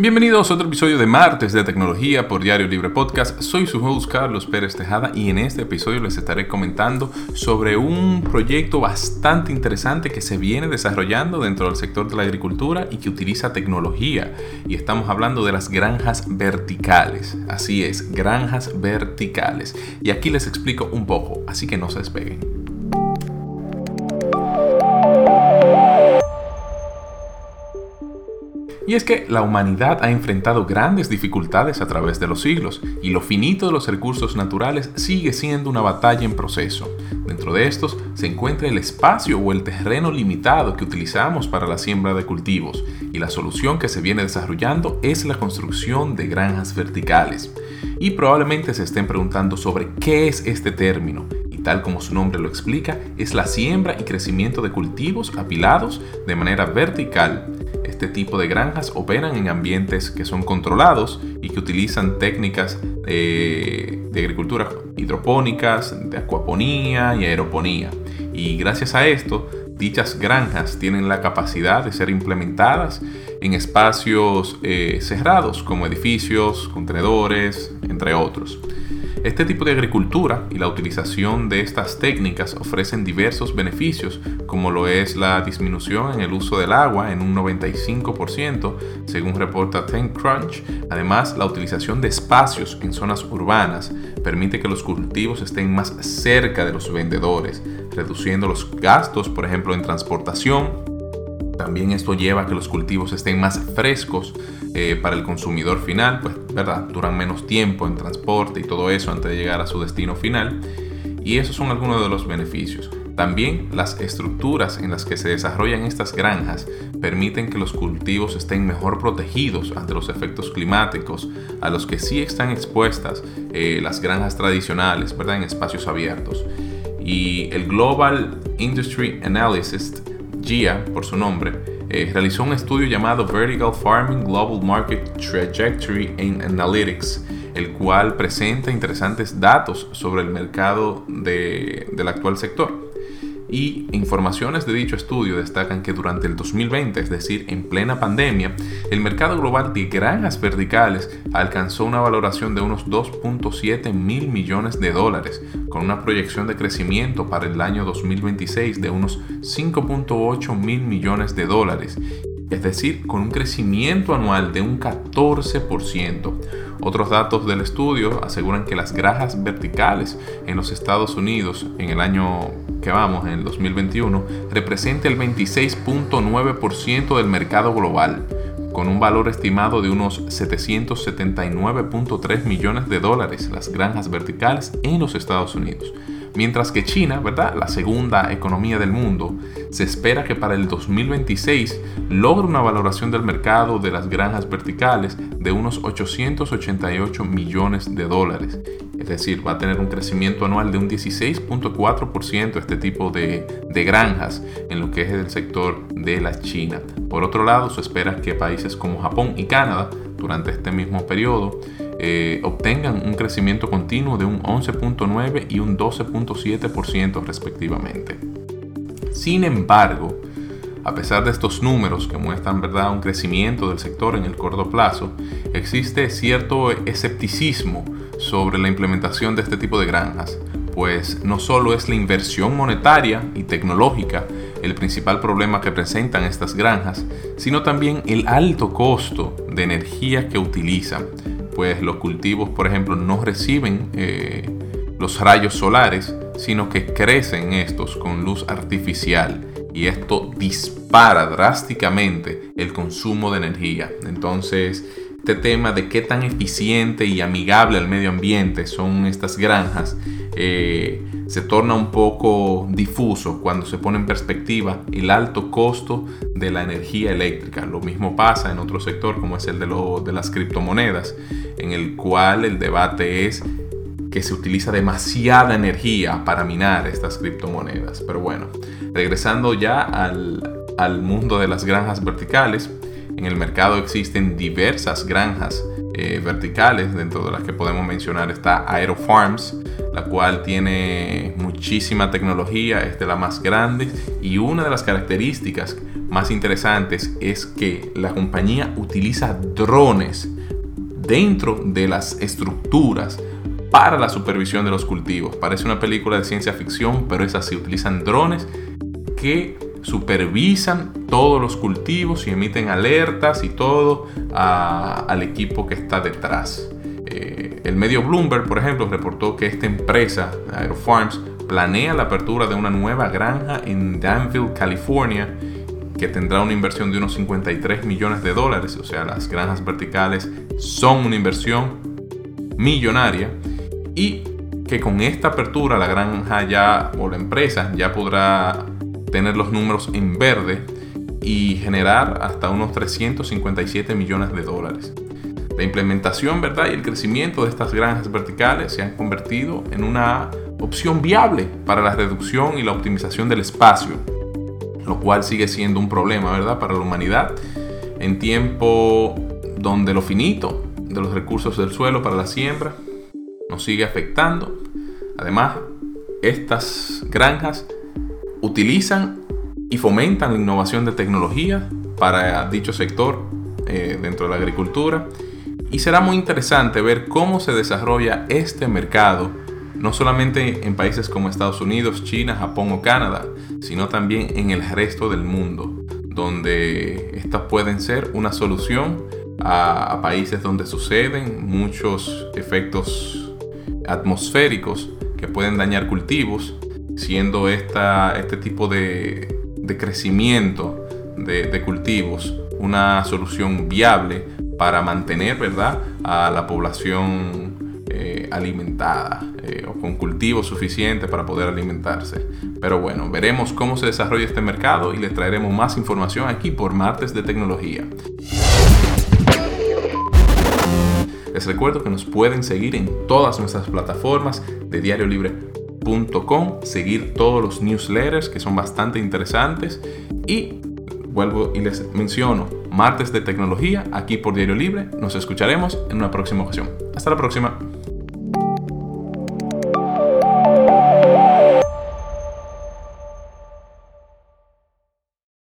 Bienvenidos a otro episodio de Martes de Tecnología por Diario Libre Podcast. Soy su host Carlos Pérez Tejada y en este episodio les estaré comentando sobre un proyecto bastante interesante que se viene desarrollando dentro del sector de la agricultura y que utiliza tecnología. Y estamos hablando de las granjas verticales. Así es, granjas verticales. Y aquí les explico un poco, así que no se despeguen. Y es que la humanidad ha enfrentado grandes dificultades a través de los siglos, y lo finito de los recursos naturales sigue siendo una batalla en proceso. Dentro de estos se encuentra el espacio o el terreno limitado que utilizamos para la siembra de cultivos, y la solución que se viene desarrollando es la construcción de granjas verticales. Y probablemente se estén preguntando sobre qué es este término, tal como su nombre lo explica, es la siembra y crecimiento de cultivos apilados de manera vertical este tipo de granjas operan en ambientes que son controlados y que utilizan técnicas de agricultura hidropónicas, de acuaponía y aeroponía. Y gracias a esto, dichas granjas tienen la capacidad de ser implementadas en espacios eh, cerrados como edificios, contenedores, entre otros. Este tipo de agricultura y la utilización de estas técnicas ofrecen diversos beneficios, como lo es la disminución en el uso del agua en un 95%, según reporta TechCrunch. Además, la utilización de espacios en zonas urbanas permite que los cultivos estén más cerca de los vendedores, reduciendo los gastos, por ejemplo, en transportación también esto lleva a que los cultivos estén más frescos eh, para el consumidor final, pues, ¿verdad? Duran menos tiempo en transporte y todo eso antes de llegar a su destino final. Y esos son algunos de los beneficios. También las estructuras en las que se desarrollan estas granjas permiten que los cultivos estén mejor protegidos ante los efectos climáticos a los que sí están expuestas eh, las granjas tradicionales, ¿verdad? En espacios abiertos. Y el Global Industry Analysis GIA por su nombre, eh, realizó un estudio llamado Vertical Farming Global Market Trajectory and Analytics, el cual presenta interesantes datos sobre el mercado del actual sector. Y informaciones de dicho estudio destacan que durante el 2020, es decir, en plena pandemia, el mercado global de granjas verticales alcanzó una valoración de unos 2.7 mil millones de dólares, con una proyección de crecimiento para el año 2026 de unos 5.8 mil millones de dólares, es decir, con un crecimiento anual de un 14%. Otros datos del estudio aseguran que las granjas verticales en los Estados Unidos en el año que vamos, en el 2021, representa el 26.9% del mercado global, con un valor estimado de unos 779.3 millones de dólares las granjas verticales en los Estados Unidos. Mientras que China, ¿verdad? La segunda economía del mundo, se espera que para el 2026 logre una valoración del mercado de las granjas verticales de unos 888 millones de dólares. Es decir, va a tener un crecimiento anual de un 16.4% este tipo de, granjas en lo que es el sector de la China. Por otro lado, se espera que países como Japón y Canadá durante este mismo periodo eh, obtengan un crecimiento continuo de un 11.9 y un 12.7% respectivamente. Sin embargo, a pesar de estos números que muestran ¿verdad? un crecimiento del sector en el corto plazo, existe cierto escepticismo sobre la implementación de este tipo de granjas, pues no solo es la inversión monetaria y tecnológica el principal problema que presentan estas granjas, sino también el alto costo de energía que utilizan, pues los cultivos, por ejemplo, no reciben eh, los rayos solares, sino que crecen estos con luz artificial y esto dispara drásticamente el consumo de energía. Entonces, este tema de qué tan eficiente y amigable al medio ambiente son estas granjas eh, se torna un poco difuso cuando se pone en perspectiva el alto costo de la energía eléctrica. Lo mismo pasa en otro sector como es el de, de las criptomonedas, en el cual el debate es que se utiliza demasiada energía para minar estas criptomonedas. Pero bueno, regresando ya al, al mundo de las granjas verticales, en el mercado existen diversas granjas eh, verticales, dentro de las que podemos mencionar está Aerofarms, la cual tiene muchísima tecnología, es de la más grande y una de las características más interesantes es que la compañía utiliza drones dentro de las estructuras para la supervisión de los cultivos. Parece una película de ciencia ficción, pero es así. Utilizan drones que supervisan todos los cultivos y emiten alertas y todo al equipo que está detrás. Eh, el medio Bloomberg, por ejemplo, reportó que esta empresa, Aerofarms, planea la apertura de una nueva granja en Danville, California, que tendrá una inversión de unos 53 millones de dólares. O sea, las granjas verticales son una inversión millonaria y que con esta apertura la granja ya o la empresa ya podrá tener los números en verde y generar hasta unos 357 millones de dólares. La implementación ¿verdad? y el crecimiento de estas granjas verticales se han convertido en una opción viable para la reducción y la optimización del espacio, lo cual sigue siendo un problema ¿verdad? para la humanidad en tiempo donde lo finito de los recursos del suelo para la siembra nos sigue afectando. Además, estas granjas utilizan y fomentan la innovación de tecnología para dicho sector eh, dentro de la agricultura. Y será muy interesante ver cómo se desarrolla este mercado, no solamente en países como Estados Unidos, China, Japón o Canadá, sino también en el resto del mundo, donde estas pueden ser una solución a, a países donde suceden muchos efectos atmosféricos que pueden dañar cultivos siendo esta, este tipo de, crecimiento de, cultivos una solución viable para mantener ¿verdad? a la población eh, alimentada eh, o con cultivos suficientes para poder alimentarse. Pero bueno, veremos cómo se desarrolla este mercado y les traeremos más información aquí por Martes de Tecnología. Les recuerdo que nos pueden seguir en todas nuestras plataformas de Diario Libre seguir todos los newsletters que son bastante interesantes y vuelvo y les menciono martes de tecnología aquí por Diario Libre. Nos escucharemos en una próxima ocasión. Hasta la próxima.